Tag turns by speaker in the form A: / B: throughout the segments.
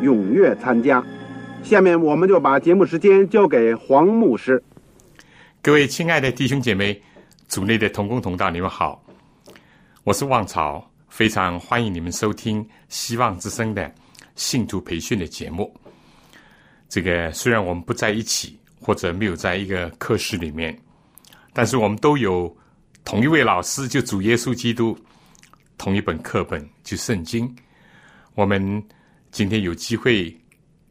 A: 踊跃参加。下面我们就把节目时间交给黄牧师。
B: 各位亲爱的弟兄姐妹、组内的同工同道，你们好，我是旺草，非常欢迎你们收听希望之声的信徒培训的节目。这个虽然我们不在一起，或者没有在一个课室里面。但是我们都有同一位老师，就主耶稣基督；同一本课本，就圣经。我们今天有机会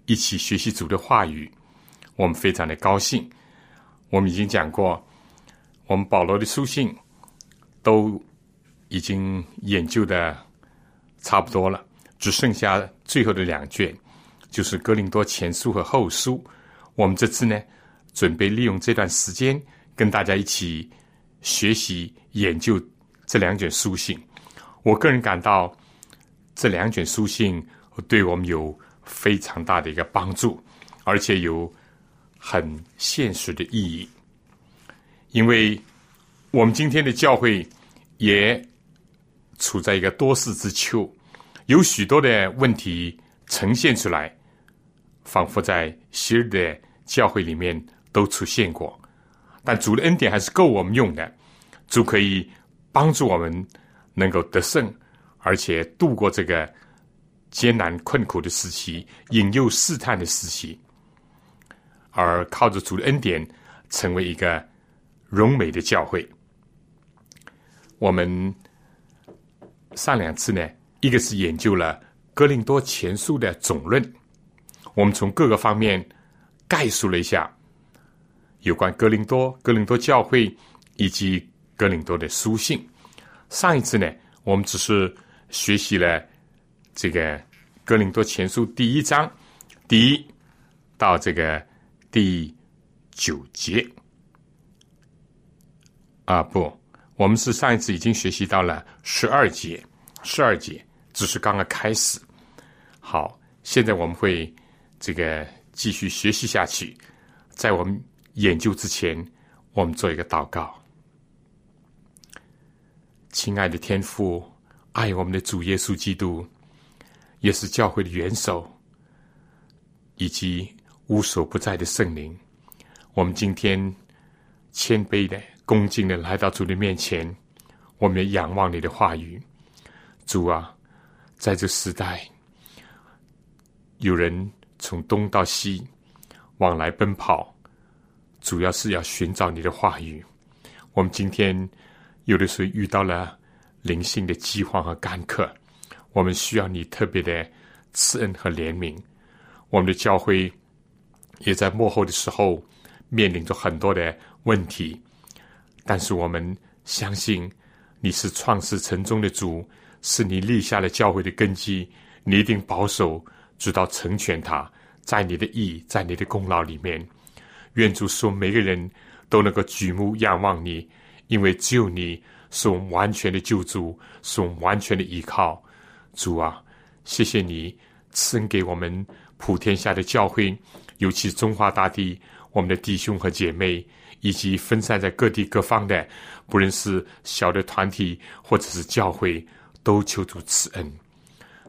B: 一起学习主的话语，我们非常的高兴。我们已经讲过，我们保罗的书信都已经研究的差不多了，只剩下最后的两卷，就是哥林多前书和后书。我们这次呢，准备利用这段时间。跟大家一起学习研究这两卷书信，我个人感到这两卷书信对我们有非常大的一个帮助，而且有很现实的意义。因为我们今天的教会也处在一个多事之秋，有许多的问题呈现出来，仿佛在昔日的教会里面都出现过。但主的恩典还是够我们用的，主可以帮助我们能够得胜，而且度过这个艰难困苦的时期、引诱试探的时期，而靠着主的恩典，成为一个荣美的教会。我们上两次呢，一个是研究了哥林多前书的总论，我们从各个方面概述了一下。有关格林多、格林多教会以及格林多的书信。上一次呢，我们只是学习了这个格林多前书第一章第一到这个第九节。啊，不，我们是上一次已经学习到了十二节，十二节只是刚刚开始。好，现在我们会这个继续学习下去，在我们。研究之前，我们做一个祷告。亲爱的天父，爱我们的主耶稣基督，也是教会的元首，以及无所不在的圣灵。我们今天谦卑的、恭敬的来到主的面前，我们也仰望你的话语。主啊，在这时代，有人从东到西往来奔跑。主要是要寻找你的话语。我们今天有的时候遇到了灵性的饥荒和干渴，我们需要你特别的慈恩和怜悯。我们的教会也在幕后的时候面临着很多的问题，但是我们相信你是创世城中的主，是你立下了教会的根基，你一定保守直到成全它，在你的意，在你的功劳里面。愿主说，每个人都能够举目仰望你，因为只有你是我们完全的救主，是我们完全的依靠。主啊，谢谢你赐恩给我们普天下的教会，尤其中华大地我们的弟兄和姐妹，以及分散在各地各方的，不论是小的团体或者是教会，都求主赐恩。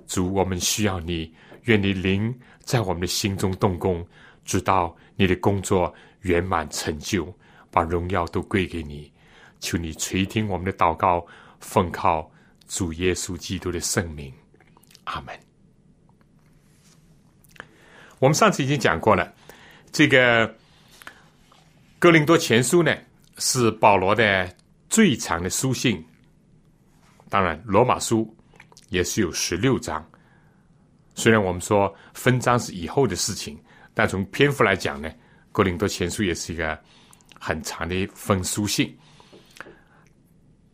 B: 主，我们需要你，愿你灵在我们的心中动工。直到你的工作圆满成就，把荣耀都归给你。求你垂听我们的祷告，奉靠主耶稣基督的圣名，阿门。我们上次已经讲过了，这个哥林多前书呢是保罗的最长的书信。当然，罗马书也是有十六章。虽然我们说分章是以后的事情，但从篇幅来讲呢，哥林多前书也是一个很长的一封书信。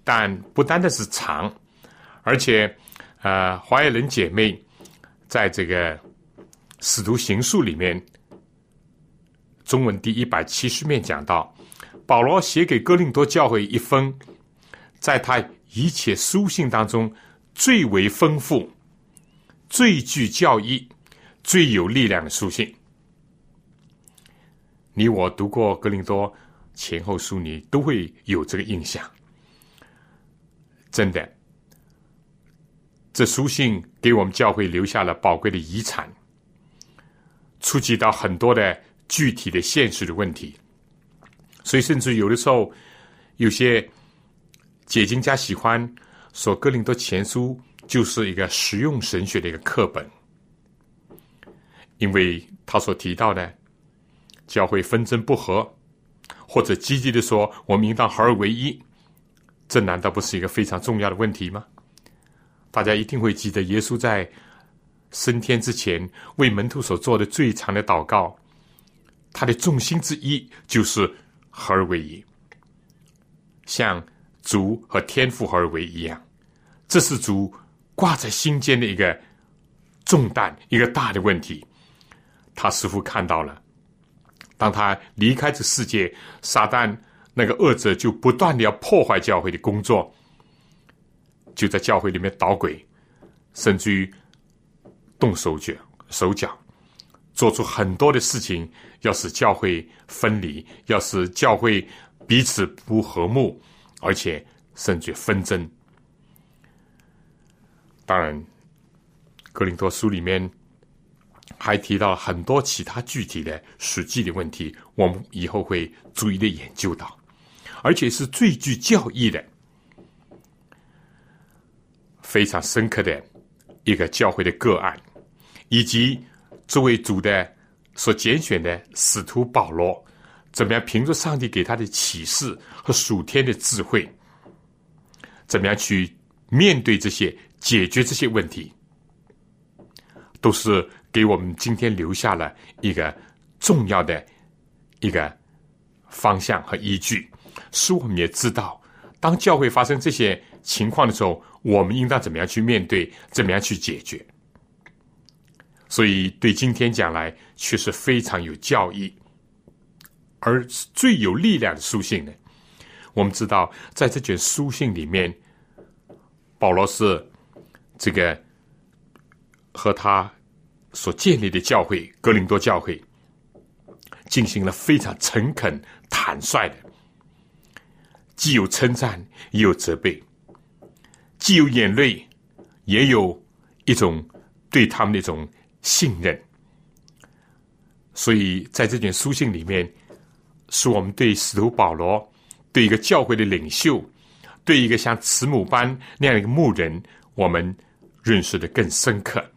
B: 但不单单是长，而且，呃，华裔人姐妹在这个。使徒行述里面，中文第一百七十面讲到，保罗写给哥林多教会一封，在他一切书信当中最为丰富、最具教义、最有力量的书信。你我读过哥林多前后书，你都会有这个印象。真的，这书信给我们教会留下了宝贵的遗产。触及到很多的具体的现实的问题，所以甚至有的时候，有些解经家喜欢说《哥林多前书》就是一个实用神学的一个课本，因为他所提到的教会纷争不和，或者积极的说我们应当合而为一，这难道不是一个非常重要的问题吗？大家一定会记得耶稣在。升天之前，为门徒所做的最长的祷告，他的重心之一就是合而为一，像主和天父合而为一样。这是主挂在心间的一个重担，一个大的问题。他似乎看到了，当他离开这世界，撒旦那个恶者就不断的要破坏教会的工作，就在教会里面捣鬼，甚至于。动手脚，手脚，做出很多的事情，要使教会分离，要使教会彼此不和睦，而且甚至纷争。当然，格林多书里面还提到很多其他具体的实际的问题，我们以后会逐一的研究到，而且是最具教义的，非常深刻的一个教会的个案。以及作为主的所拣选的使徒保罗，怎么样凭着上帝给他的启示和属天的智慧，怎么样去面对这些、解决这些问题，都是给我们今天留下了一个重要的一个方向和依据，使我们也知道，当教会发生这些情况的时候，我们应当怎么样去面对，怎么样去解决。所以，对今天讲来，却是非常有教义，而最有力量的书信呢。我们知道，在这卷书信里面，保罗是这个和他所建立的教会——格林多教会，进行了非常诚恳、坦率的，既有称赞，也有责备，既有眼泪，也有一种对他们那种。信任，所以在这卷书信里面，是我们对使徒保罗、对一个教会的领袖、对一个像慈母般那样一个牧人，我们认识的更深刻，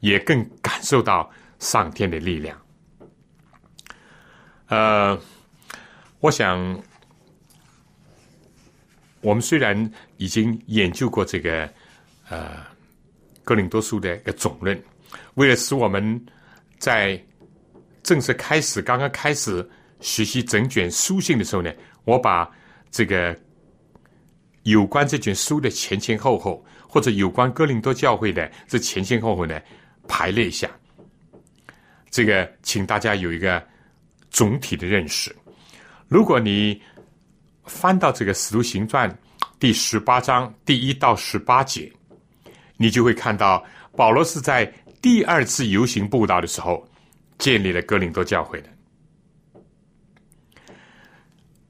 B: 也更感受到上天的力量。呃，我想，我们虽然已经研究过这个呃哥林多书的一个总论。为了使我们在正式开始、刚刚开始学习整卷书信的时候呢，我把这个有关这卷书的前前后后，或者有关哥林多教会的这前前后后呢，排列一下。这个，请大家有一个总体的认识。如果你翻到这个《使徒行传》第十八章第一到十八节，你就会看到保罗是在。第二次游行布道的时候，建立了哥林多教会的。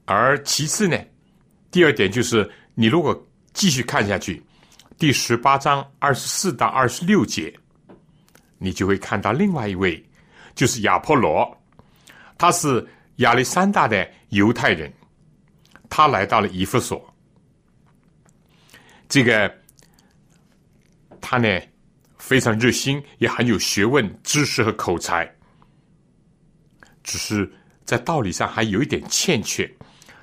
B: 而其次呢，第二点就是，你如果继续看下去，第十八章二十四到二十六节，你就会看到另外一位，就是亚波罗，他是亚历山大的犹太人，他来到了以弗所。这个他呢？非常热心，也很有学问、知识和口才。只是在道理上还有一点欠缺。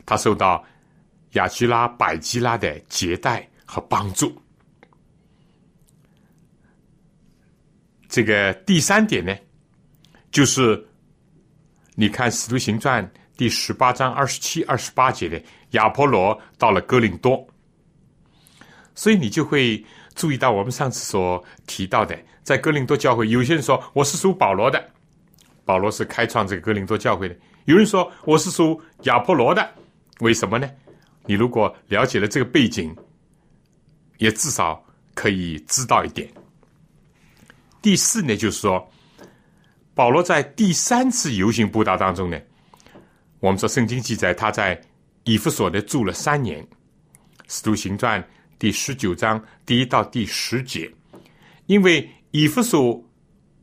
B: 他受到雅居拉、百基拉的接待和帮助。这个第三点呢，就是你看《使徒行传》第十八章二十七、二十八节的亚波罗到了哥林多，所以你就会注意到我们上次所提到的，在哥林多教会，有些人说我是属保罗的，保罗是开创这个哥林多教会的；有人说我是属亚波罗的，为什么呢？你如果了解了这个背景，也至少可以知道一点。第四呢，就是说，保罗在第三次游行布道当中呢，我们说圣经记载他在以弗所呢住了三年，使徒行传第十九章第一到第十节，因为以弗所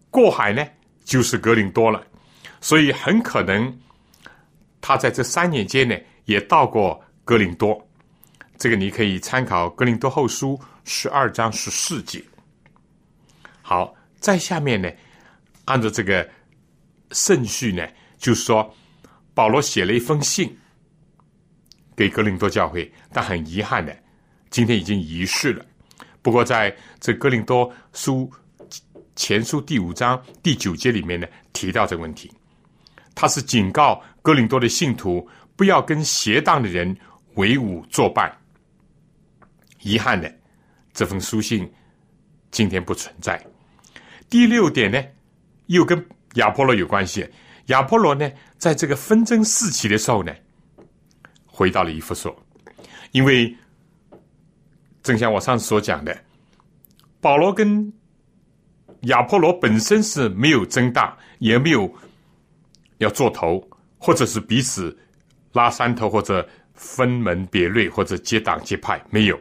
B: 过海呢就是格林多了，所以很可能他在这三年间呢也到过格林多，这个你可以参考格林多后书十二章十四节。好。在下面呢，按照这个顺序呢，就是说，保罗写了一封信给格林多教会，但很遗憾的，今天已经遗失了。不过在这格林多书前书第五章第九节里面呢，提到这个问题，他是警告格林多的信徒不要跟邪荡的人为伍作伴。遗憾的，这封书信今天不存在。第六点呢，又跟亚波罗有关系。亚波罗呢，在这个纷争四起的时候呢，回到了伊夫所，因为正像我上次所讲的，保罗跟亚波罗本身是没有争大，也没有要做头，或者是彼此拉山头，或者分门别类，或者结党结派，没有。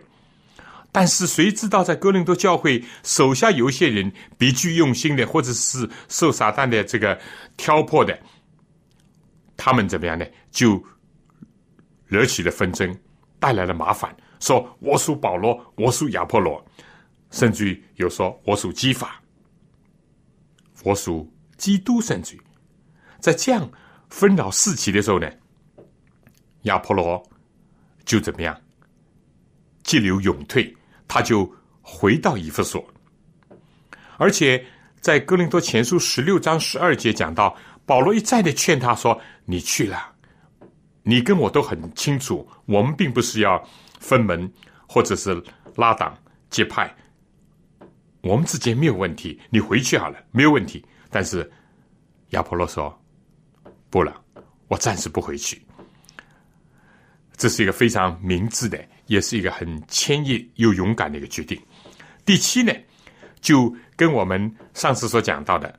B: 但是谁知道，在哥林多教会手下有一些人别具用心的，或者是受撒旦的这个挑破的，他们怎么样呢？就惹起了纷争，带来了麻烦。说我属保罗，我属亚波罗，甚至于有说我属基法，我属基督。甚至在这样纷扰四起的时候呢，亚波罗就怎么样？急流勇退。他就回到以弗所，而且在哥林多前书十六章十二节讲到，保罗一再的劝他说：“你去了，你跟我都很清楚，我们并不是要分门或者是拉党结派，我们之间没有问题，你回去好了，没有问题。”但是亚波罗说：“不了，我暂时不回去。”这是一个非常明智的。也是一个很谦毅又勇敢的一个决定。第七呢，就跟我们上次所讲到的，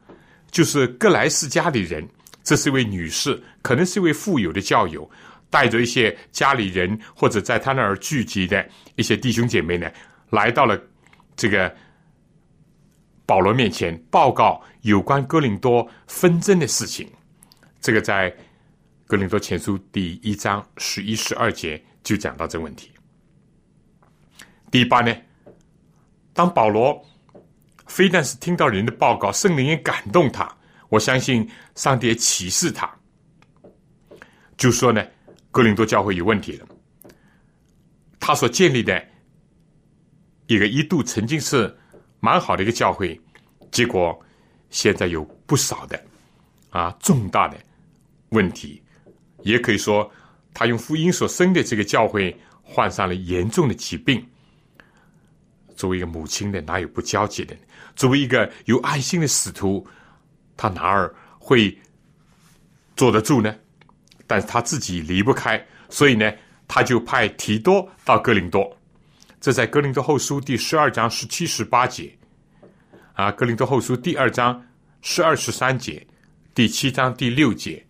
B: 就是格莱斯家里人，这是一位女士，可能是一位富有的教友，带着一些家里人或者在他那儿聚集的一些弟兄姐妹呢，来到了这个保罗面前，报告有关哥林多纷争的事情。这个在哥林多前书第一章十一、十二节就讲到这个问题。第八呢，当保罗非但是听到人的报告，圣灵也感动他。我相信上帝也启示他，就说呢，哥林多教会有问题了。他所建立的一个一度曾经是蛮好的一个教会，结果现在有不少的啊重大的问题，也可以说他用福音所生的这个教会患上了严重的疾病。作为一个母亲的，哪有不焦急的？作为一个有爱心的使徒，他哪儿会坐得住呢？但是他自己离不开，所以呢，他就派提多到哥林多。这在哥林多后书第十二章十七、十八节，啊，哥林多后书第二章十二、十三节，第七章第六节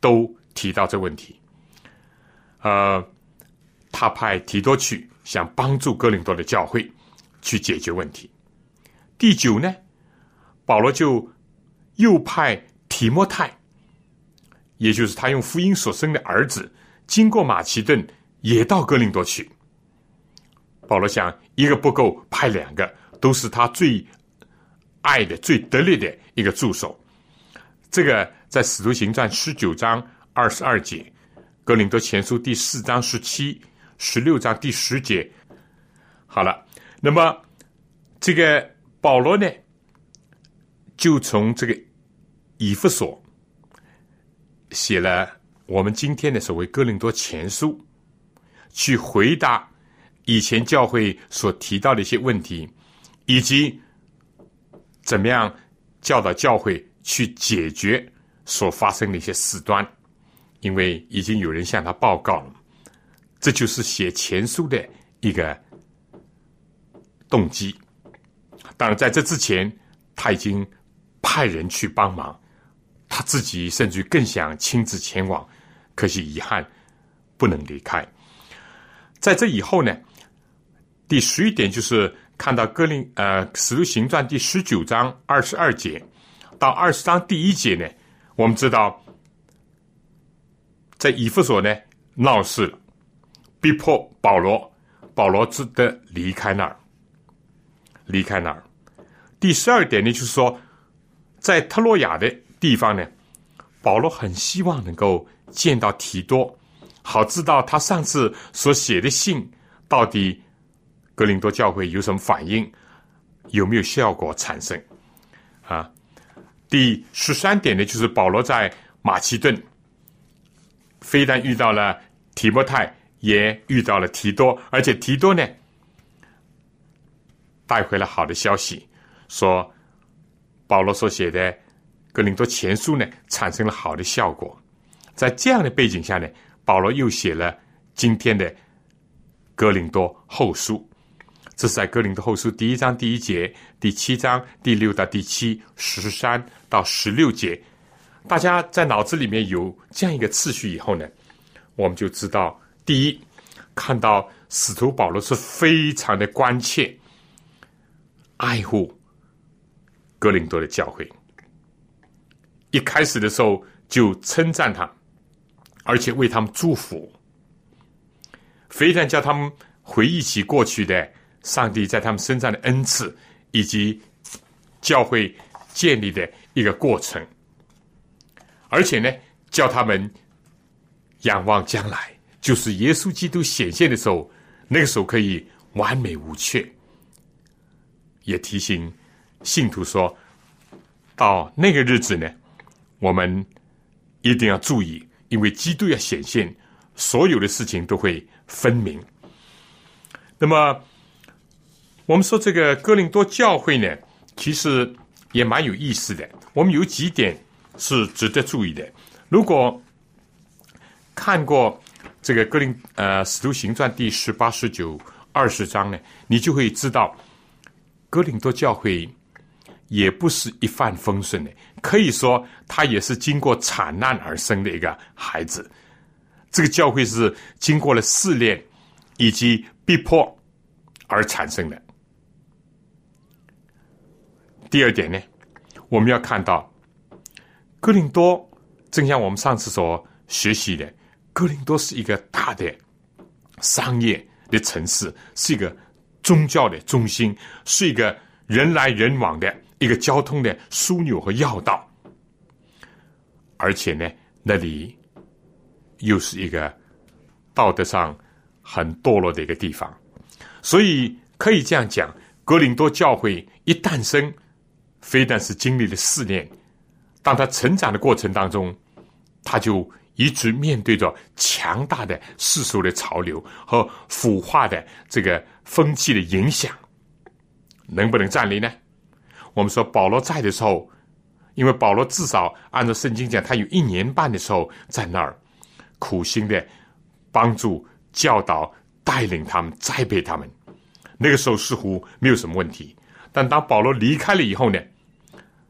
B: 都提到这问题。呃，他派提多去，想帮助哥林多的教会。去解决问题。第九呢，保罗就又派提摩太，也就是他用福音所生的儿子，经过马其顿，也到哥林多去。保罗想，一个不够，派两个，都是他最爱的、最得力的一个助手。这个在《使徒行传》十九章二十二节，《哥林多前书》第四章十七、十六章第十节。好了，那么这个保罗呢，就从这个以弗所写了我们今天的所谓《哥林多前书》，去回答以前教会所提到的一些问题，以及怎么样教导教会去解决所发生的一些事端。因为已经有人向他报告了，这就是写前书的一个。动机，当然在这之前，他已经派人去帮忙，他自己甚至更想亲自前往，可惜遗憾不能离开。在这以后呢，第十一点就是看到哥林呃《使徒行传》第十九章二十二节到二十章第一节呢，我们知道在以弗所呢闹事，逼迫保罗，保罗只得离开那儿。离开那儿。第十二点呢，就是说，在特洛亚的地方呢，保罗很希望能够见到提多，好知道他上次所写的信到底格林多教会有什么反应，有没有效果产生。啊，第十三点呢，就是保罗在马其顿，非但遇到了提摩太，也遇到了提多，而且提多呢。带回了好的消息，说保罗所写的《格林多前书》呢，产生了好的效果。在这样的背景下呢，保罗又写了今天的《格林多后书》。这是在《格林多后书》第一章第一节、第七章第六到第七、十三到十六节。大家在脑子里面有这样一个次序以后呢，我们就知道：第一，看到使徒保罗是非常的关切。爱护格林多的教会，一开始的时候就称赞他，而且为他们祝福，非但叫他们回忆起过去的上帝在他们身上的恩赐，以及教会建立的一个过程，而且呢，叫他们仰望将来，就是耶稣基督显现的时候，那个时候可以完美无缺。也提醒信徒说：“到那个日子呢，我们一定要注意，因为基督要显现，所有的事情都会分明。那么，我们说这个哥林多教会呢，其实也蛮有意思的。我们有几点是值得注意的。如果看过这个哥林呃使徒行传第十八、十九、二十章呢，你就会知道。”哥林多教会也不是一帆风顺的，可以说他也是经过惨难而生的一个孩子。这个教会是经过了试炼以及逼迫而产生的。第二点呢，我们要看到哥林多，正像我们上次所学习的，哥林多是一个大的商业的城市，是一个。宗教的中心是一个人来人往的一个交通的枢纽和要道，而且呢，那里又是一个道德上很堕落的一个地方，所以可以这样讲：格林多教会一诞生，非但是经历了试炼，当他成长的过程当中，他就一直面对着强大的世俗的潮流和腐化的这个。风气的影响能不能站立呢？我们说保罗在的时候，因为保罗至少按照圣经讲，他有一年半的时候在那儿苦心的帮助、教导、带领他们、栽培他们。那个时候似乎没有什么问题，但当保罗离开了以后呢，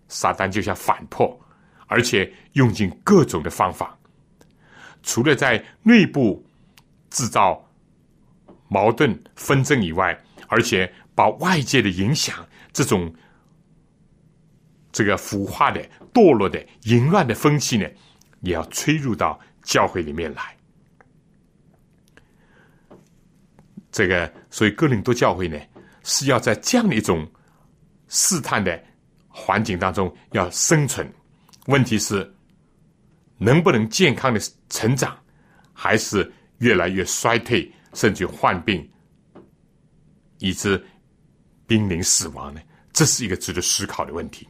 B: 撒旦就想反破，而且用尽各种的方法，除了在内部制造。矛盾纷争以外，而且把外界的影响，这种这个腐化的、堕落的、淫乱的风气呢，也要吹入到教会里面来。这个，所以哥林多教会呢，是要在这样的一种试探的环境当中要生存，问题是能不能健康的成长，还是越来越衰退，甚至患病，以致濒临死亡呢？这是一个值得思考的问题。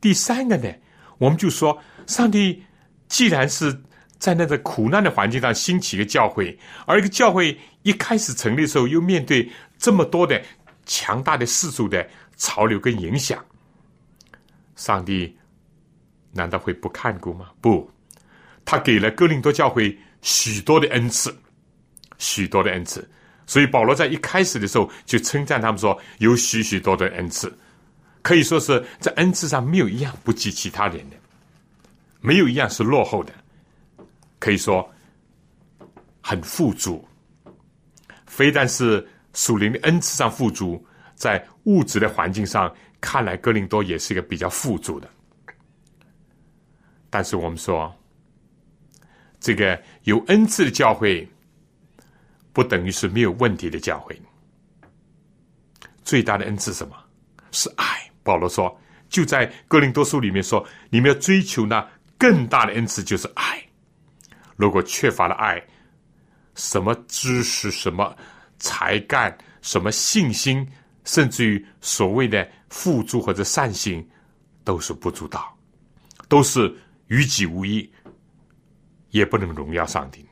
B: 第三个呢，我们就说，上帝既然是在那个苦难的环境上兴起一个教会，而一个教会一开始成立的时候，又面对这么多的强大的世俗的潮流跟影响，上帝难道会不看顾吗？不，他给了哥林多教会许多的恩赐，许多的恩赐。所以保罗在一开始的时候就称赞他们说，有许许多的恩赐，可以说是在恩赐上没有一样不及其他人的，没有一样是落后的，可以说很富足。非但是属灵的恩赐上富足，在物质的环境上，看来哥林多也是一个比较富足的。但是我们说，这个有恩赐的教会，不等于是没有问题的教会。最大的恩赐是什么？是爱。保罗说，就在哥林多书里面说，你们要追求那更大的恩赐，就是爱。如果缺乏了爱，什么知识、什么才干、什么信心，甚至于所谓的付诸或者善行，都是不足道，都是与己无益，也不能荣耀上帝。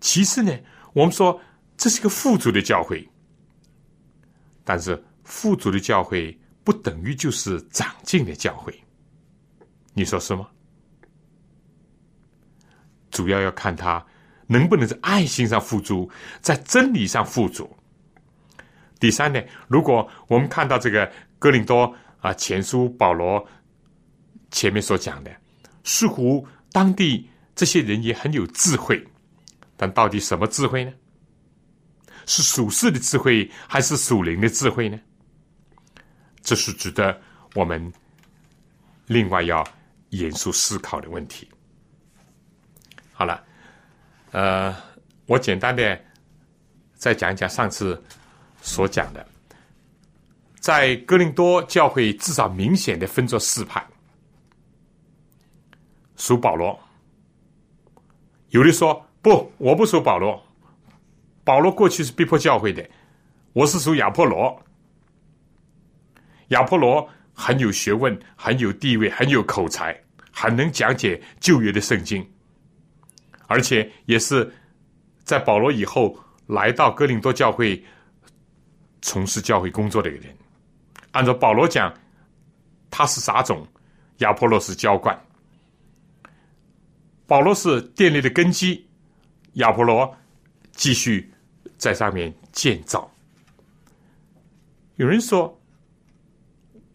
B: 其次呢，我们说这是个富足的教会，但是富足的教会不等于就是长进的教会，你说是吗？主要要看他。能不能在爱心上富足，在真理上富足？第三呢？如果我们看到这个哥林多啊前书保罗前面所讲的，似乎当地这些人也很有智慧，但到底什么智慧呢？是属世的智慧，还是属灵的智慧呢？这是值得我们另外要严肃思考的问题。好了。呃，我简单的再讲一讲上次所讲的，在哥林多教会至少明显的分作四派，属保罗。有的说不，我不属保罗，保罗过去是逼迫教会的，我是属亚波罗。亚波罗很有学问，很有地位，很有口才，很能讲解旧约的圣经。而且也是在保罗以后来到哥林多教会从事教会工作的一个人。按照保罗讲，他是杂种，亚波罗是浇灌。保罗是建立的根基，亚波罗继续在上面建造。有人说，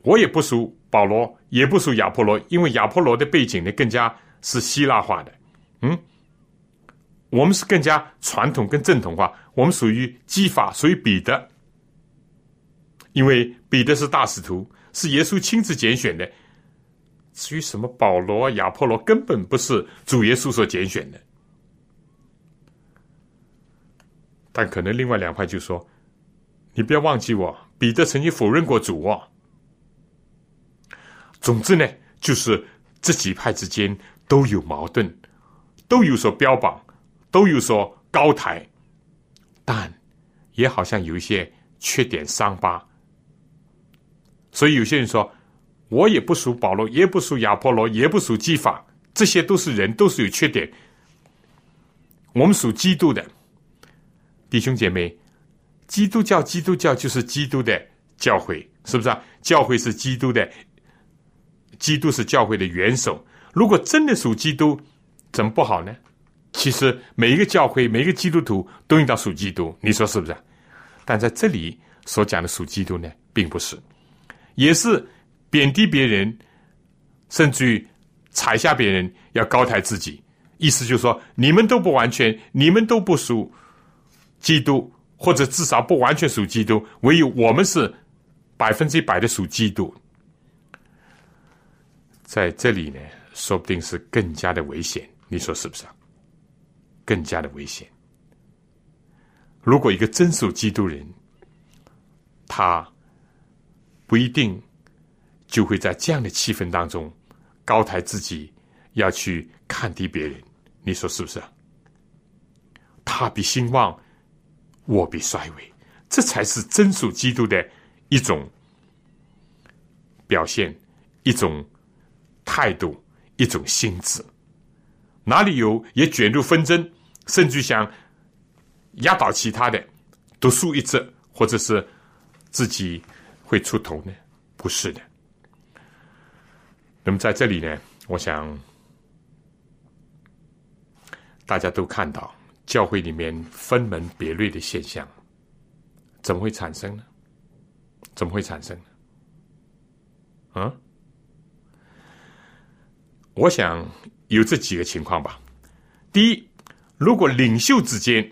B: 我也不属保罗，也不属亚波罗，因为亚波罗的背景呢更加是希腊化的。嗯。我们是更加传统、跟正统化。我们属于基法，属于彼得，因为彼得是大使徒，是耶稣亲自拣选的。至于什么保罗、亚波罗，根本不是主耶稣所拣选的。但可能另外两派就说：“你不要忘记我，彼得曾经否认过主啊。”总之呢，就是这几派之间都有矛盾，都有所标榜。都有所高抬，但也好像有一些缺点伤疤。所以有些人说，我也不属保罗，也不属亚波罗，也不属基法，这些都是人，都是有缺点。我们属基督的弟兄姐妹，基督教，基督教就是基督的教会，是不是啊？教会是基督的，基督是教会的元首。如果真的属基督，怎么不好呢？其实每一个教会，每一个基督徒都应当属基督，你说是不是？但在这里所讲的属基督呢，并不是，也是贬低别人，甚至于踩下别人，要高抬自己。意思就是说，你们都不完全，你们都不属基督，或者至少不完全属基督，唯有我们是百分之一百的属基督。在这里呢，说不定是更加的危险，你说是不是？更加的危险。如果一个真属基督人，他不一定就会在这样的气氛当中高抬自己，要去看低别人。你说是不是？他比兴旺，我比衰微，这才是真属基督的一种表现，一种态度，一种心智。哪里有也卷入纷争，甚至想压倒其他的，独树一帜，或者是自己会出头呢？不是的。那么在这里呢，我想大家都看到教会里面分门别类的现象，怎么会产生呢？怎么会产生呢？啊？我想有这几个情况吧。第一，如果领袖之间，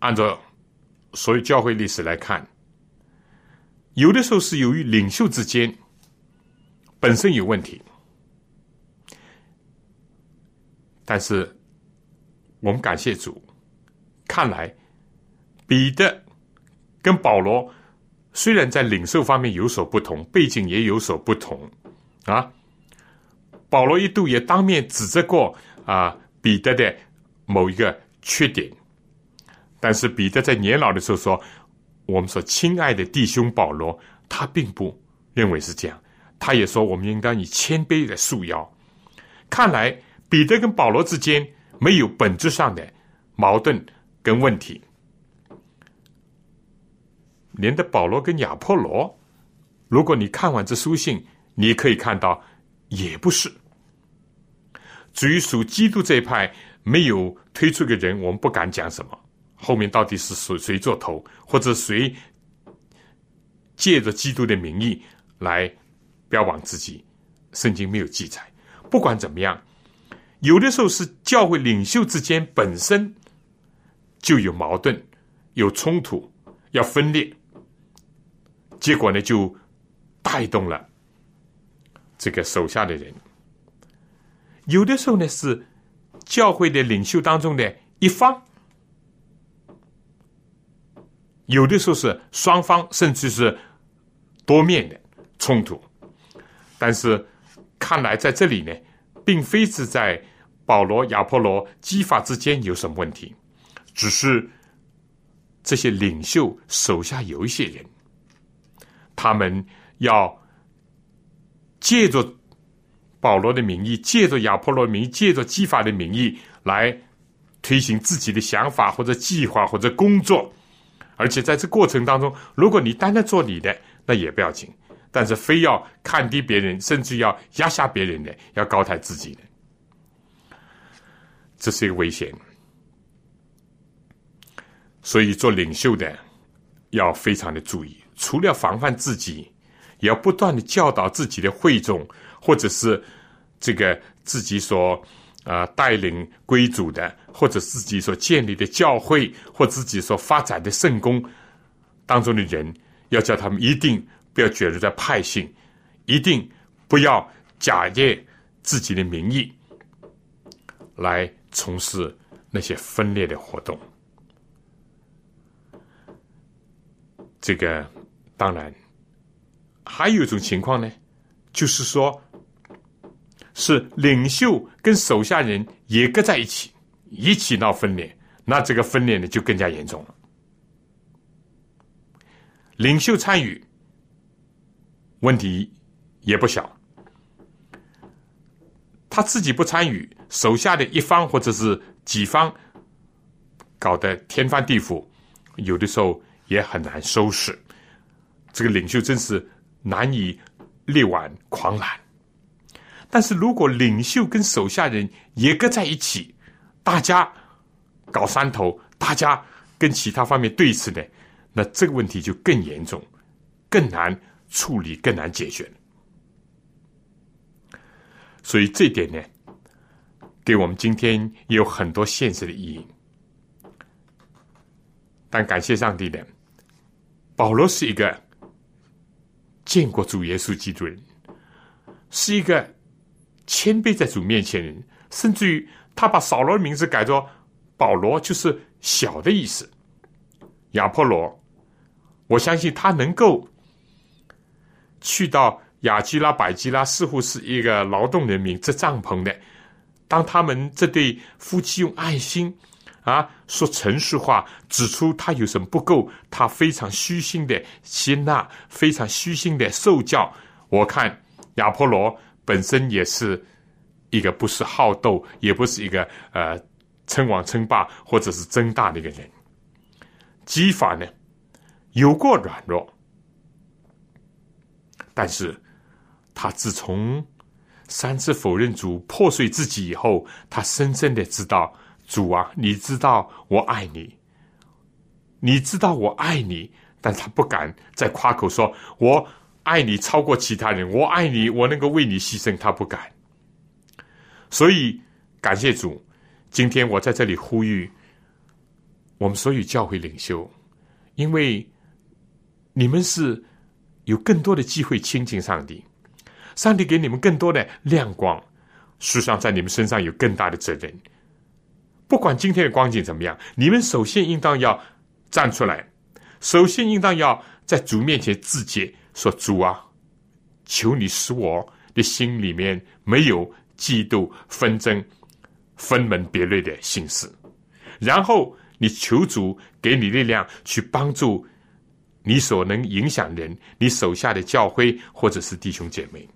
B: 按照所有教会历史来看，有的时候是由于领袖之间。本身有问题，但是我们感谢主，看来彼得跟保罗虽然在领受方面有所不同，背景也有所不同啊。保罗一度也当面指责过啊彼得的某一个缺点，但是彼得在年老的时候说：“我们说亲爱的弟兄保罗，他并不认为是这样。”他也说，我们应当以谦卑的束腰。看来彼得跟保罗之间没有本质上的矛盾跟问题，连的保罗跟亚波罗，如果你看完这书信，你可以看到也不是。至于属基督这一派，没有推出个人，我们不敢讲什么。后面到底是谁谁做头，或者谁借着基督的名义来？标榜自己，圣经没有记载。不管怎么样，有的时候是教会领袖之间本身就有矛盾、有冲突、要分裂，结果呢就带动了这个手下的人。有的时候呢是教会的领袖当中的一方，有的时候是双方，甚至是多面的冲突。但是，看来在这里呢，并非是在保罗、亚波罗、基法之间有什么问题，只是这些领袖手下有一些人，他们要借着保罗的名义，借着亚波罗名义，借着基法的名义来推行自己的想法或者计划或者工作，而且在这过程当中，如果你单单做你的，那也不要紧。但是非要看低别人，甚至要压下别人的，要高抬自己的，这是一个危险。所以做领袖的要非常的注意，除了防范自己，也要不断的教导自己的会众，或者是这个自己所啊带领归主的，或者自己所建立的教会，或自己所发展的圣功当中的人，要叫他们一定。不要卷入在派性，一定不要假借自己的名义来从事那些分裂的活动。这个当然还有一种情况呢，就是说，是领袖跟手下人也搁在一起，一起闹分裂，那这个分裂呢就更加严重了。领袖参与。问题也不小，他自己不参与，手下的一方或者是几方搞得天翻地覆，有的时候也很难收拾。这个领袖真是难以力挽狂澜。但是如果领袖跟手下人也搁在一起，大家搞山头，大家跟其他方面对峙的，那这个问题就更严重，更难。处理更难解决，所以这点呢，给我们今天也有很多现实的意义。但感谢上帝的，保罗是一个见过主耶稣基督人，是一个谦卑在主面前人，甚至于他把扫罗的名字改作保罗，就是小的意思。亚波罗，我相信他能够。去到雅基拉、百基拉似乎是一个劳动人民，织帐篷的。当他们这对夫妻用爱心啊说诚实话，指出他有什么不够，他非常虚心的接纳，非常虚心的受教。我看亚波罗本身也是一个不是好斗，也不是一个呃称王称霸或者是争大的一个人。基法呢有过软弱，但是他自从。三次否认主破碎自己以后，他深深的知道主啊，你知道我爱你，你知道我爱你，但他不敢再夸口说我爱你超过其他人，我爱你，我能够为你牺牲，他不敢。所以感谢主，今天我在这里呼吁我们所有教会领袖，因为你们是有更多的机会亲近上帝。上帝给你们更多的亮光，实际上在你们身上有更大的责任。不管今天的光景怎么样，你们首先应当要站出来，首先应当要在主面前自洁，说：“主啊，求你使我的心里面没有嫉妒、纷争、分门别类的心思。”然后你求主给你力量，去帮助你所能影响人、你手下的教会或者是弟兄姐妹。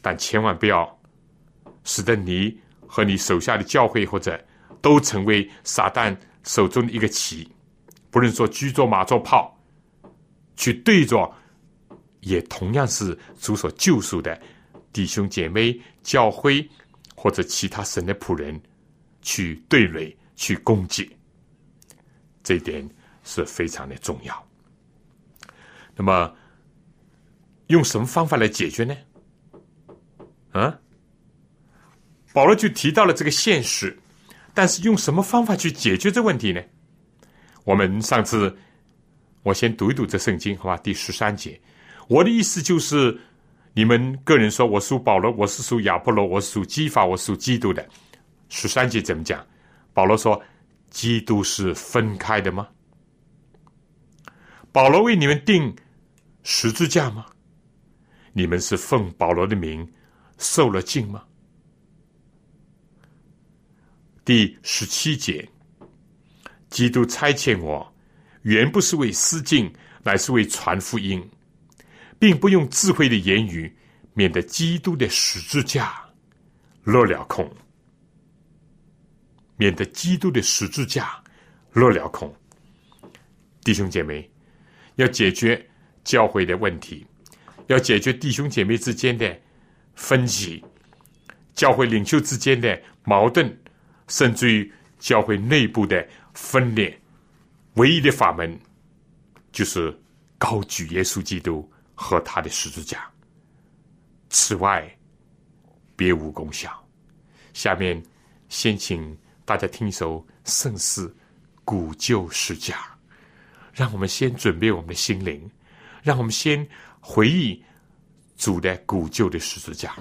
B: 但千万不要使得你和你手下的教会或者都成为撒旦手中的一个棋，不论说车坐马做炮，去对着也同样是主所救赎的弟兄姐妹、教会或者其他神的仆人去对垒、去攻击，这一点是非常的重要。那么，用什么方法来解决呢？啊，保罗就提到了这个现实，但是用什么方法去解决这问题呢？我们上次我先读一读这圣经，好吧？第十三节，我的意思就是，你们个人说我属保罗，我是属亚波罗，我属基法，我属基督的。十三节怎么讲？保罗说，基督是分开的吗？保罗为你们定十字架吗？你们是奉保罗的名？受了敬吗？第十七节，基督差遣我，原不是为私敬，乃是为传福音，并不用智慧的言语，免得基督的十字架落了空，免得基督的十字架落了空。弟兄姐妹，要解决教会的问题，要解决弟兄姐妹之间的。分歧，教会领袖之间的矛盾，甚至于教会内部的分裂，唯一的法门就是高举耶稣基督和他的十字架。此外，别无功效。下面先请大家听一首圣诗《古旧十架》，让我们先准备我们的心灵，让我们先回忆。主的古旧的十字架。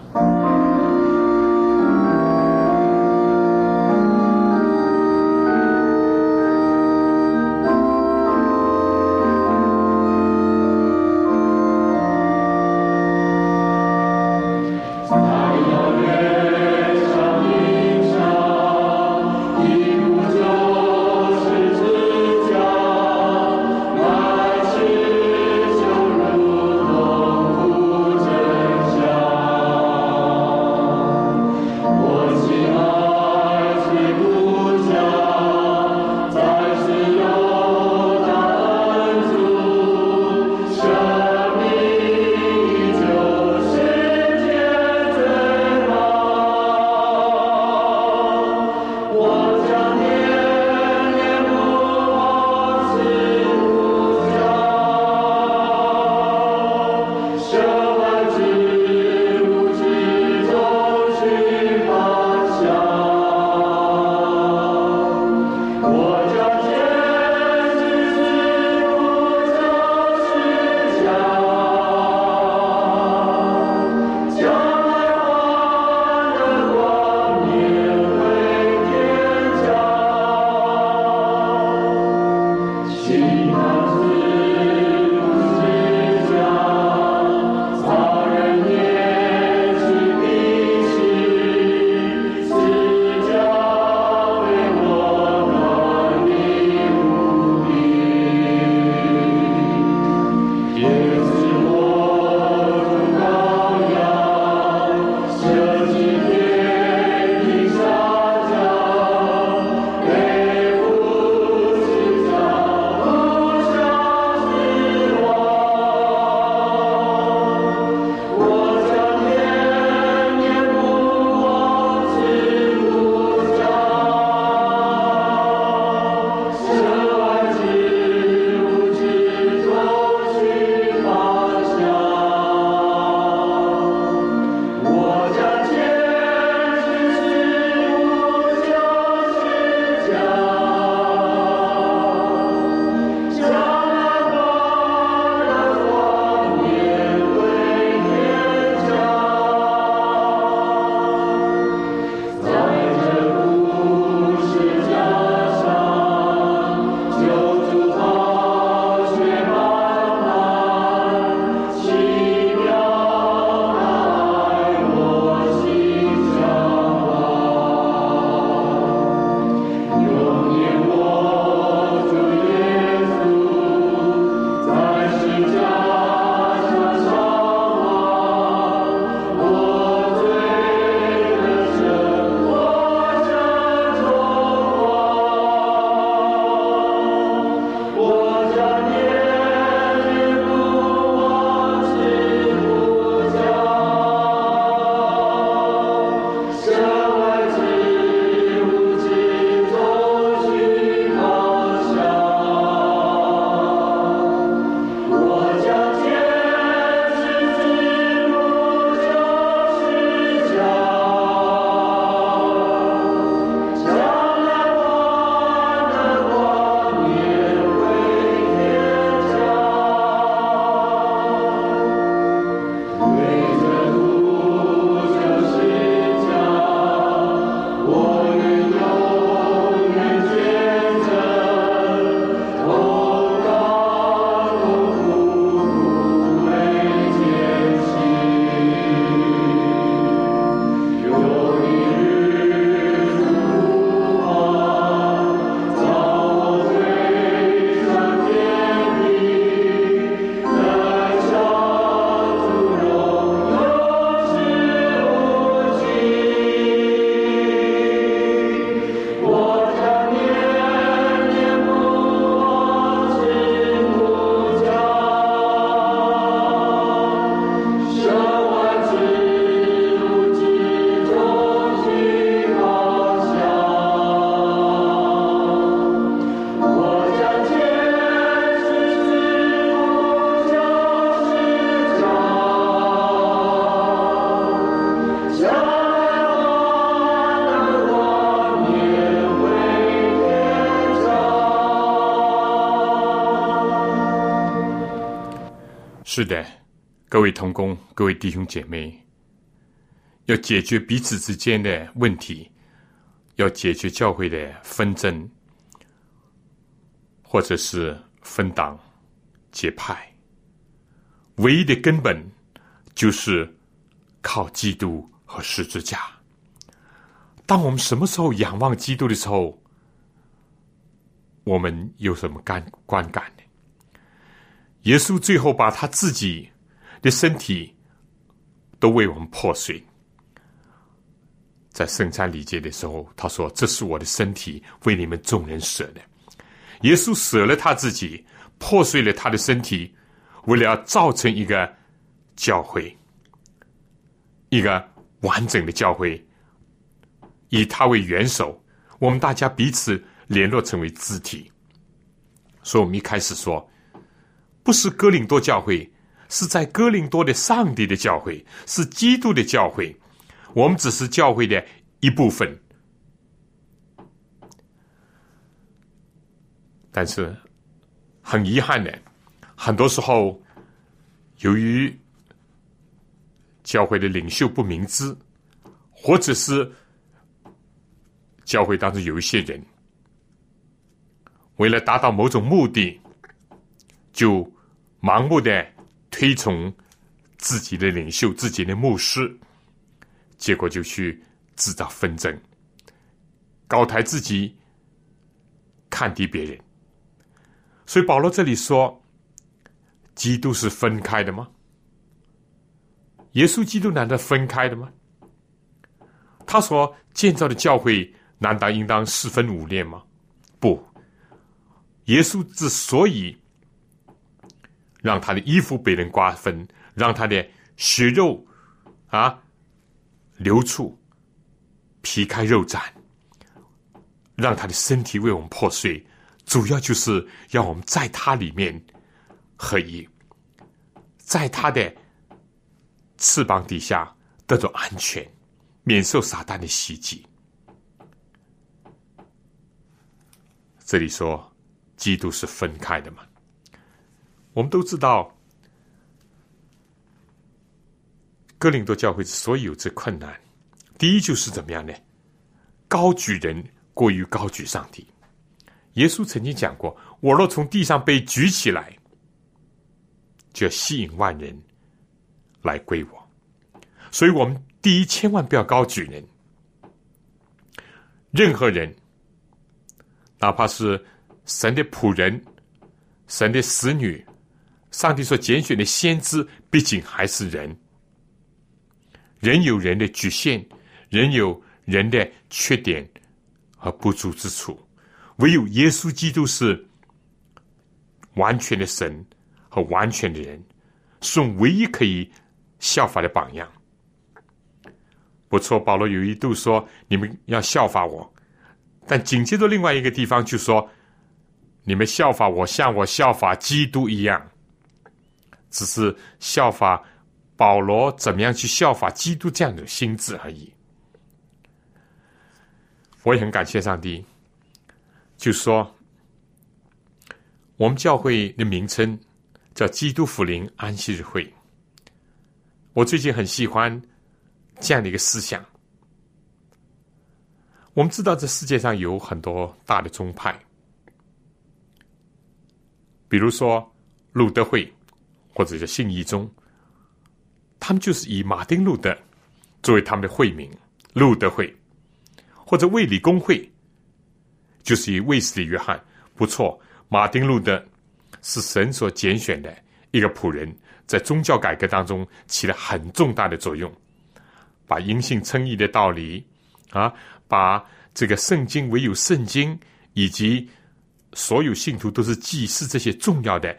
B: 是的，各位同工，各位弟兄姐妹，要解决彼此之间的问题，要解决教会的纷争，或者是分党结派，唯一的根本就是靠基督和十字架。当我们什么时候仰望基督的时候，我们有什么感观感？耶稣最后把他自己的身体都为我们破碎，在圣餐礼节的时候，他说：“这是我的身体，为你们众人舍的。”耶稣舍了他自己，破碎了他的身体，为了要造成一个教会，一个完整的教会，以他为元首，我们大家彼此。联络成为肢体，所以我们一开始说，不是哥林多教会，是在哥林多的上帝的教会，是基督的教会，我们只是教会的一部分。但是很遗憾的，很多时候由于教会的领袖不明知，或者是教会当中有一些人。为了达到某种目的，就盲目的推崇自己的领袖、自己的牧师，结果就去制造纷争，高抬自己，看低别人。所以保罗这里说，基督是分开的吗？耶稣基督难道分开的吗？他所建造的教会难道应当四分五裂吗？不。耶稣之所以让他的衣服被人瓜分，让他的血肉啊流出，皮开肉绽，让他的身体为我们破碎，主要就是要我们在他里面合一，在他的翅膀底下得到安全，免受撒旦的袭击。这里说。基督是分开的嘛？我们都知道，哥林多教会之所以有这困难，第一就是怎么样呢？高举人过于高举上帝。耶稣曾经讲过：“我若从地上被举起来，就要吸引万人来归我。”所以，我们第一千万不要高举人，任何人，哪怕是。神的仆人，神的使女，上帝所拣选的先知，毕竟还是人。人有人的局限，人有人的缺点和不足之处。唯有耶稣基督是完全的神和完全的人，是唯一可以效法的榜样。不错，保罗有一度说：“你们要效法我。”但紧接着另外一个地方就说。你们效法我，像我效法基督一样，只是效法保罗怎么样去效法基督这样的心智而已。我也很感谢上帝，就说我们教会的名称叫基督福临安息日会。我最近很喜欢这样的一个思想。我们知道这世界上有很多大的宗派。比如说路德会，或者叫信义宗，他们就是以马丁路德作为他们的会名，路德会，或者卫理公会，就是以卫斯理约翰。不错，马丁路德是神所拣选的一个仆人，在宗教改革当中起了很重大的作用，把因信称义的道理啊，把这个圣经唯有圣经以及。所有信徒都是祭祀这些重要的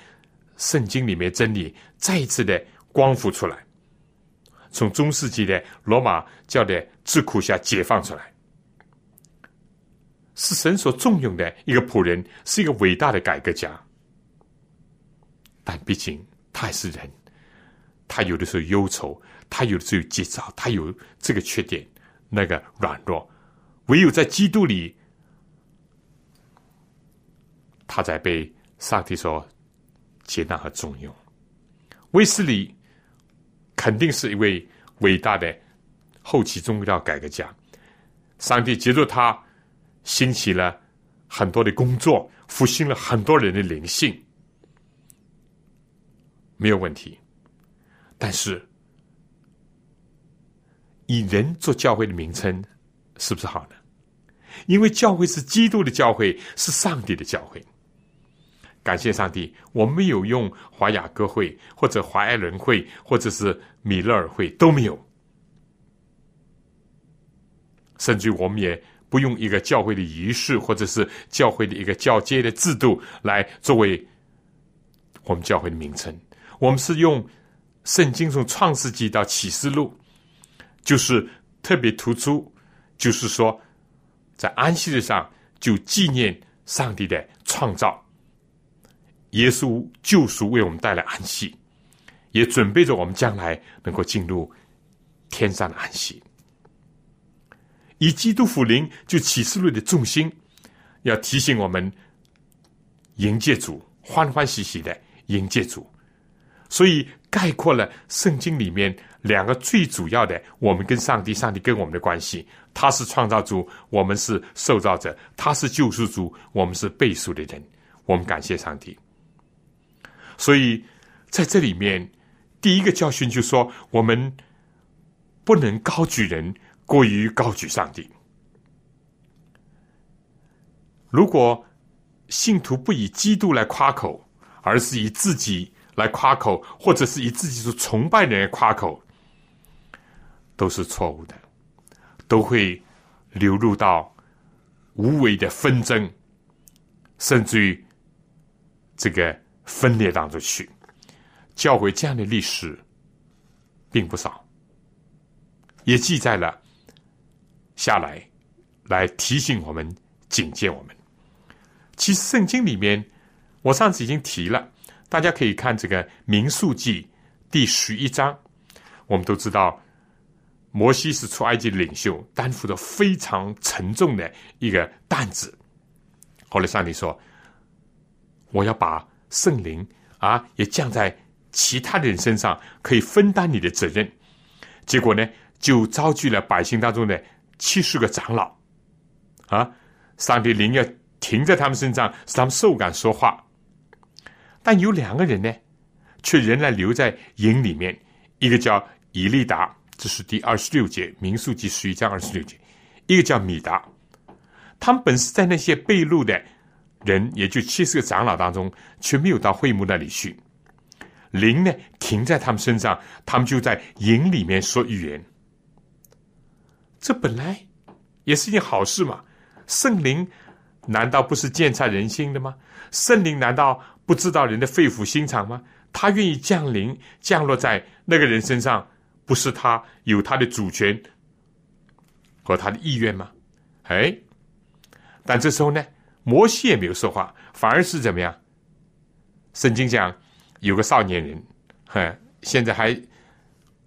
B: 圣经里面真理，再一次的光复出来，从中世纪的罗马教的桎梏下解放出来，是神所重用的一个仆人，是一个伟大的改革家。但毕竟他还是人，他有的时候忧愁，他有的时候急躁，他有这个缺点，那个软弱，唯有在基督里。他在被上帝所接纳和重用，威斯里肯定是一位伟大的后期宗教改革家。上帝借助他兴起了很多的工作，复兴了很多人的灵性，没有问题。但是以人做教会的名称，是不是好呢？因为教会是基督的教会，是上帝的教会。感谢上帝，我们没有用华雅歌会或者华爱伦会或者是米勒尔会都没有，甚至我们也不用一个教会的仪式或者是教会的一个教阶的制度来作为我们教会的名称。我们是用圣经从创世纪到启示录，就是特别突出，就是说。在安息日上，就纪念上帝的创造，耶稣救赎为我们带来安息，也准备着我们将来能够进入天上的安息。以基督福临就启示录的重心，要提醒我们迎接主，欢欢喜喜的迎接主，所以概括了圣经里面两个最主要的，我们跟上帝、上帝跟我们的关系。他是创造主，我们是受造者；他是救赎主，我们是被赎的人。我们感谢上帝。所以在这里面，第一个教训就是说：我们不能高举人，过于高举上帝。如果信徒不以基督来夸口，而是以自己来夸口，或者是以自己所崇拜的人夸口，都是错误的。都会流入到无谓的纷争，甚至于这个分裂当中去。教会这样的历史并不少，也记载了下来，来提醒我们、警戒我们。其实圣经里面，我上次已经提了，大家可以看这个《民数记》第十一章，我们都知道。摩西是出埃及的领袖，担负着非常沉重的一个担子。后来上帝说：“我要把圣灵啊，也降在其他的人身上，可以分担你的责任。”结果呢，就召集了百姓当中的七十个长老，啊，上帝灵要停在他们身上，使他们受感说话。但有两个人呢，却仍然留在营里面，一个叫以利达。这是第二十六节《民数记》十一章二十六节，一个叫米达，他们本是在那些被掳的人，也就七十个长老当中，却没有到会幕那里去。灵呢停在他们身上，他们就在营里面说预言。这本来也是一件好事嘛。圣灵难道不是鉴察人心的吗？圣灵难道不知道人的肺腑心肠吗？他愿意降临降落在那个人身上。不是他有他的主权和他的意愿吗？哎，但这时候呢，摩西也没有说话，反而是怎么样？圣经讲有个少年人，哼，现在还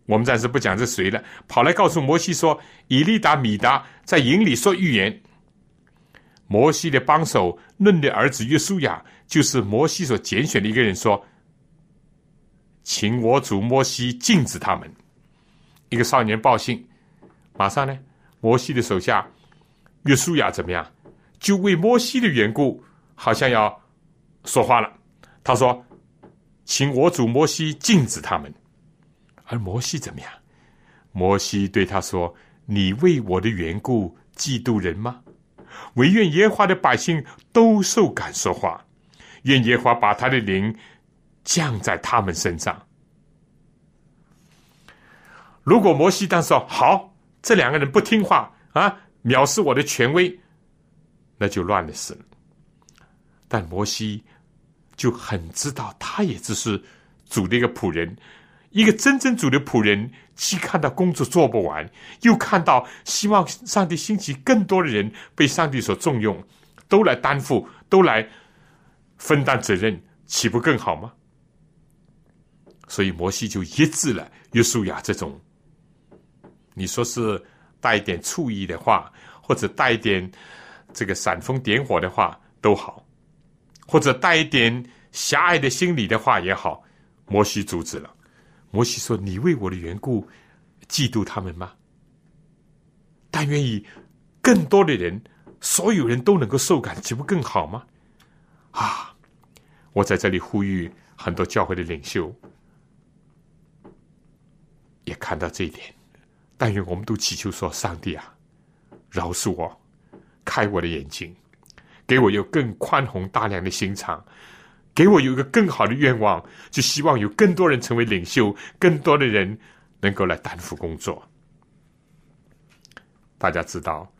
B: 我们暂时不讲这谁了，跑来告诉摩西说，以利达米达在营里说预言。摩西的帮手嫩的儿子约书亚，就是摩西所拣选的一个人，说，请我主摩西禁止他们。一个少年报信，马上呢，摩西的手下约书亚怎么样？就为摩西的缘故，好像要说话了。他说：“请我主摩西禁止他们。”而摩西怎么样？摩西对他说：“你为我的缘故嫉妒人吗？唯愿耶和华的百姓都受感说话，愿耶和华把他的灵降在他们身上。”如果摩西当时说好，这两个人不听话啊，藐视我的权威，那就乱了事。但摩西就很知道，他也只是主的一个仆人，一个真正主的仆人，既看到工作做不完，又看到希望上帝兴起更多的人被上帝所重用，都来担负，都来分担责任，岂不更好吗？所以摩西就抑制了约书亚这种。你说是带一点醋意的话，或者带一点这个煽风点火的话都好，或者带一点狭隘的心理的话也好，摩西阻止了。摩西说：“你为我的缘故嫉妒他们吗？但愿意更多的人，所有人都能够受感，岂不更好吗？”啊！我在这里呼吁很多教会的领袖，也看到这一点。但愿我们都祈求说：“上帝啊，饶恕我，开我的眼睛，给我有更宽宏大量的心肠。”给我有一个更好的愿望，就希望有更多人成为领袖，更多的人能够来担负工作。大家知道，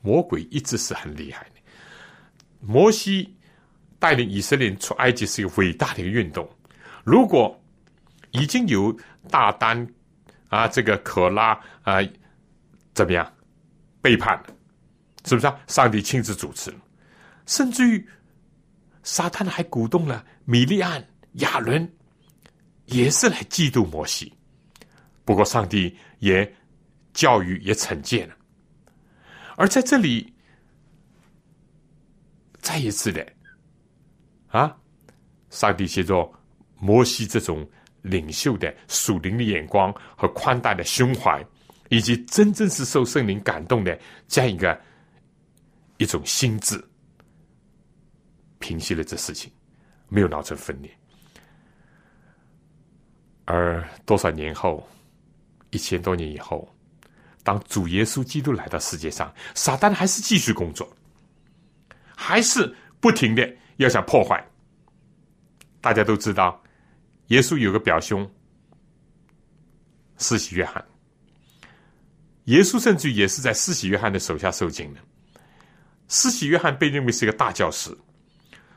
B: 魔鬼一直是很厉害的。摩西带领以色列出埃及是一个伟大的一个运动。如果已经有大丹啊，这个可拉啊，怎么样背叛了？是不是啊？上帝亲自主持，甚至于。撒旦还鼓动了米利安、亚伦，也是来嫉妒摩西。不过上帝也教育、也惩戒了。而在这里，再一次的啊，上帝借着摩西这种领袖的属灵的眼光和宽大的胸怀，以及真正是受圣灵感动的这样一个一种心智。平息了这事情，没有闹成分裂。而多少年后，一千多年以后，当主耶稣基督来到世界上，撒旦还是继续工作，还是不停的要想破坏。大家都知道，耶稣有个表兄，施洗约翰。耶稣甚至也是在施洗约翰的手下受精的。司洗约翰被认为是一个大教师。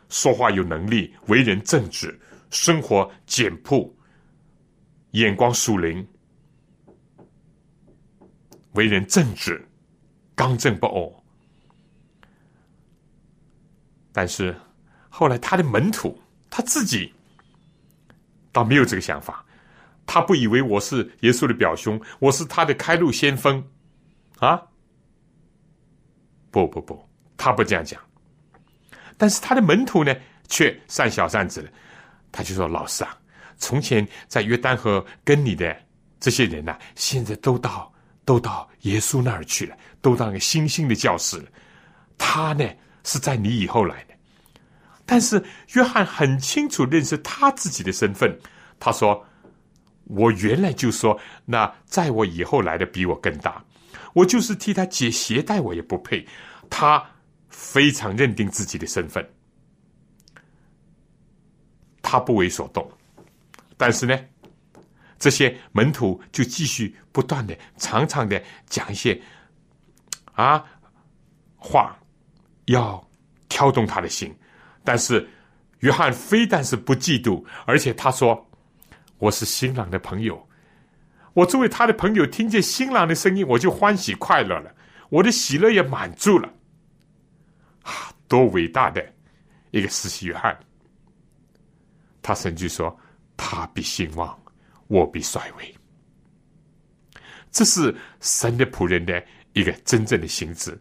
B: 说话有能力，为人正直，生活简朴，眼光属灵，为人正直，刚正不阿。但是后来他的门徒他自己倒没有这个想法，他不以为我是耶稣的表兄，我是他的开路先锋啊！不不不，他不这样讲。但是他的门徒呢，却善小善子了。他就说：“老师啊，从前在约旦河跟你的这些人呐，现在都到都到耶稣那儿去了，都当个新兴的教师了。他呢是在你以后来的。但是约翰很清楚认识他自己的身份。他说：我原来就说，那在我以后来的比我更大，我就是替他解鞋带，我也不配。他。”非常认定自己的身份，他不为所动。但是呢，这些门徒就继续不断的、常常的讲一些啊话，要挑动他的心。但是约翰非但是不嫉妒，而且他说：“我是新郎的朋友，我作为他的朋友，听见新郎的声音，我就欢喜快乐了，我的喜乐也满足了。”啊，多伟大的一个施洗约翰！他甚至说：“他必兴旺，我必衰微。”这是神的仆人的一个真正的心智。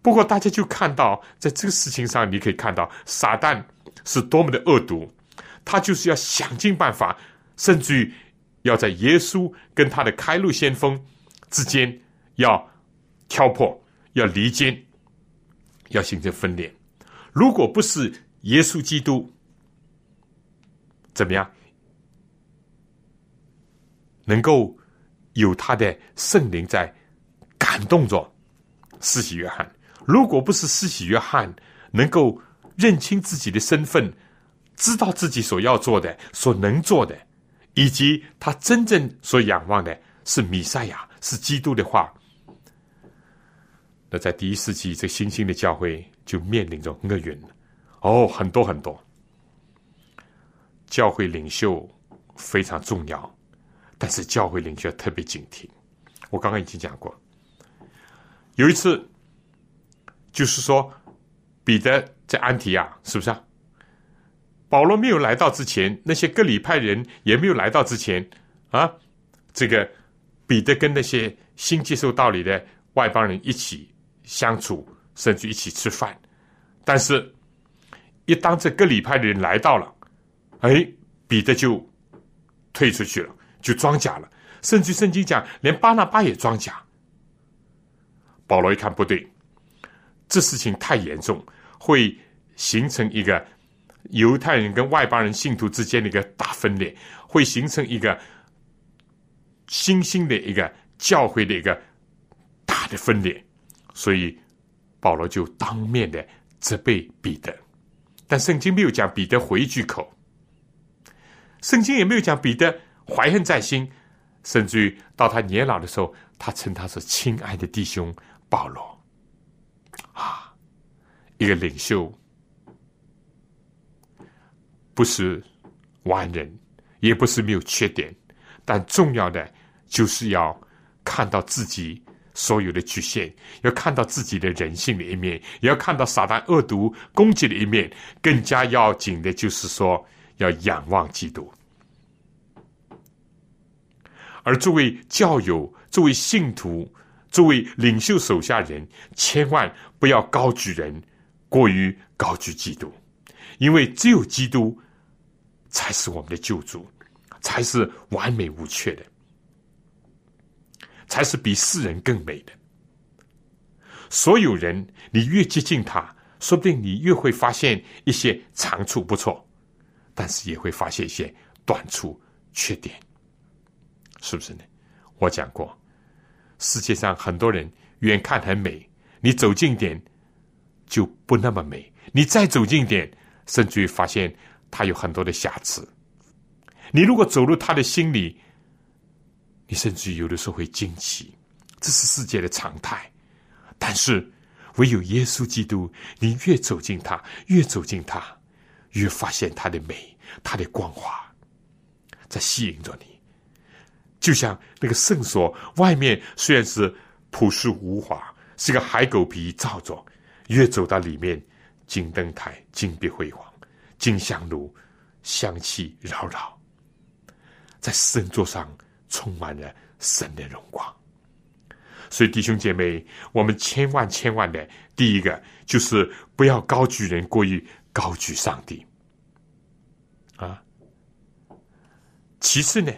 B: 不过，大家就看到，在这个事情上，你可以看到撒旦是多么的恶毒，他就是要想尽办法，甚至于要在耶稣跟他的开路先锋之间要挑破，要离间。要形成分裂，如果不是耶稣基督，怎么样能够有他的圣灵在感动着施洗约翰？如果不是施洗约翰能够认清自己的身份，知道自己所要做的、所能做的，以及他真正所仰望的是弥赛亚，是基督的话。那在第一世纪，这新兴的教会就面临着厄运。哦，很多很多，教会领袖非常重要，但是教会领袖特别警惕。我刚刚已经讲过，有一次，就是说彼得在安提亚，是不是啊？保罗没有来到之前，那些各里派人也没有来到之前啊，这个彼得跟那些新接受道理的外邦人一起。相处，甚至一起吃饭，但是，一当这个礼派的人来到了，哎，彼得就退出去了，就装假了。甚至圣经讲，连巴拿巴也装假。保罗一看不对，这事情太严重，会形成一个犹太人跟外邦人信徒之间的一个大分裂，会形成一个新兴的一个教会的一个大的分裂。所以保罗就当面的责备彼得，但圣经没有讲彼得回一句口，圣经也没有讲彼得怀恨在心。甚至于到他年老的时候，他称他是亲爱的弟兄保罗，啊，一个领袖，不是完人，也不是没有缺点，但重要的就是要看到自己所有的局限，要看到自己的人性的一面，也要看到撒旦恶毒攻击的一面，更加要紧的就是说，要仰望基督。而作为教友、作为信徒、作为领袖手下人，千万不要高举人，过于高举基督，因为只有基督才是我们的救主，才是完美无缺的，才是比世人更美的。所有人，你越接近他，说不定你越会发现一些长处不错，但是也会发现一些短处、缺点。是不是呢？我讲过，世界上很多人远看很美，你走近点就不那么美。你再走近点，甚至于发现他有很多的瑕疵。你如果走入他的心里，你甚至有的时候会惊奇，这是世界的常态。但是唯有耶稣基督，你越走近他，越走近他，越发现他的美，他的光华在吸引着你。就像那个圣所外面虽然是朴实无华，是个海狗皮造作，越走到里面，金灯台金碧辉煌，金香炉香气缭绕，在圣座上充满了神的荣光。所以弟兄姐妹，我们千万千万的，第一个就是不要高举人过于高举上帝啊。其次呢？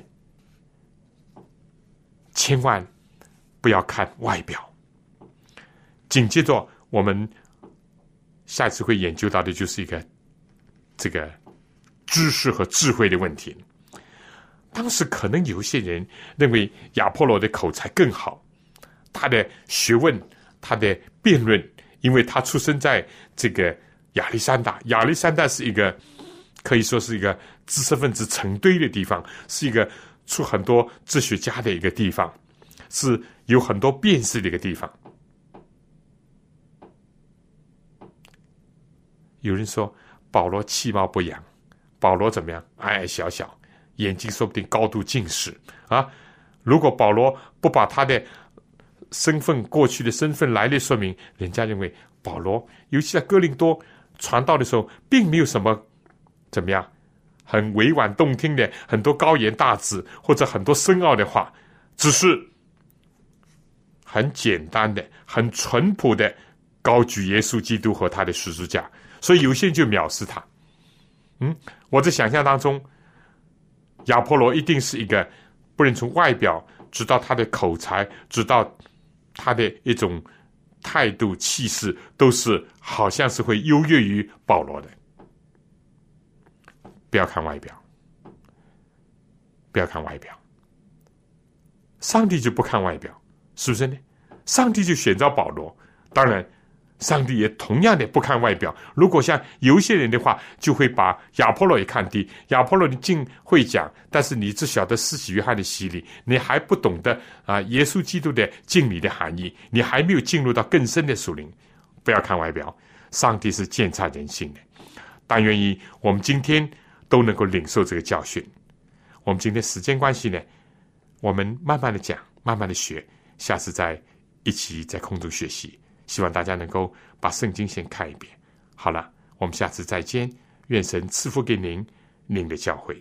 B: 千万不要看外表。紧接着，我们下次会研究到的就是一个这个知识和智慧的问题。当时可能有些人认为亚波罗的口才更好，他的学问、他的辩论，因为他出生在这个亚历山大，亚历山大是一个可以说是一个知识分子成堆的地方，是一个。出很多哲学家的一个地方，是有很多辨识的一个地方。有人说保罗其貌不扬，保罗怎么样？矮矮小小，眼睛说不定高度近视啊！如果保罗不把他的身份、过去的身份来历说明，人家认为保罗，尤其在哥林多传道的时候，并没有什么怎么样。很委婉动听的很多高言大志，或者很多深奥的话，只是很简单的、很淳朴的高举耶稣基督和他的十字架，所以有些人就藐视他。嗯，我在想象当中，亚波罗一定是一个不能从外表知道他的口才，知道他的一种态度、气势，都是好像是会优越于保罗的。不要看外表，不要看外表。上帝就不看外表，是不是呢？上帝就选召保罗，当然，上帝也同样的不看外表。如果像有些人的话，就会把亚波罗也看低。亚波罗你尽会讲，但是你只晓得施洗约翰的洗礼，你还不懂得啊，耶稣基督的敬礼的含义，你还没有进入到更深的属灵。不要看外表，上帝是鉴察人性的。但愿意我们今天。都能够领受这个教训。我们今天时间关系呢，我们慢慢的讲，慢慢的学，下次再一起在空中学习。希望大家能够把圣经先看一遍。好了，我们下次再见。愿神赐福给您，您的教会。